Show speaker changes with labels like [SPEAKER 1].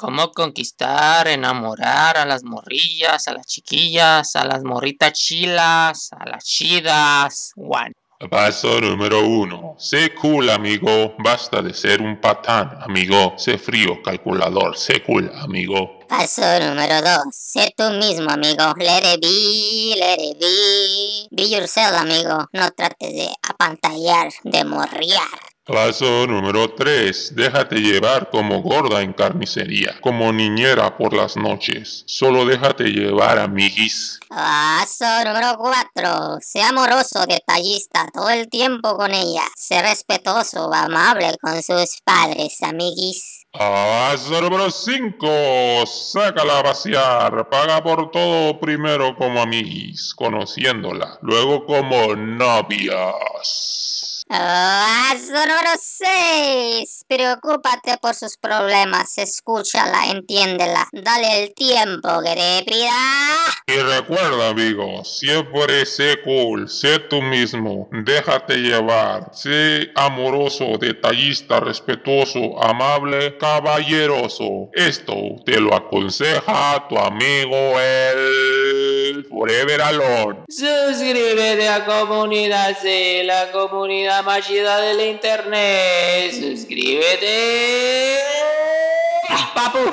[SPEAKER 1] cómo conquistar, enamorar a las morrillas, a las chiquillas, a las morritas chilas, a las chidas. One.
[SPEAKER 2] Paso número uno. Sé cool, amigo. Basta de ser un patán, amigo. Sé frío, calculador. Sé cool, amigo.
[SPEAKER 3] Paso número 2. Sé tú mismo, amigo. Let it be, let it be. Be yourself, amigo. No trates de apantallar, de morriar.
[SPEAKER 2] Paso número 3. Déjate llevar como gorda en carnicería, como niñera por las noches. Solo déjate llevar, amiguis.
[SPEAKER 3] Paso número 4. Sé amoroso, detallista, todo el tiempo con ella. Sé respetuoso, amable con sus padres, amiguis.
[SPEAKER 2] Paso número 5. Sácala a vaciar. Paga por todo primero como amiguis, conociéndola. Luego como novias.
[SPEAKER 3] Paso número 6. Preocúpate por sus problemas. Escúchala, entiéndela. Dale el tiempo que te pida.
[SPEAKER 2] Y recuerda, amigo, siempre sé cool, sé tú mismo, déjate llevar, sé amoroso, detallista, respetuoso, amable, caballeroso. Esto te lo aconseja tu amigo el Forever Alone.
[SPEAKER 1] Suscríbete a Comunidad C, la comunidad más chida del internet. Suscríbete. Papu.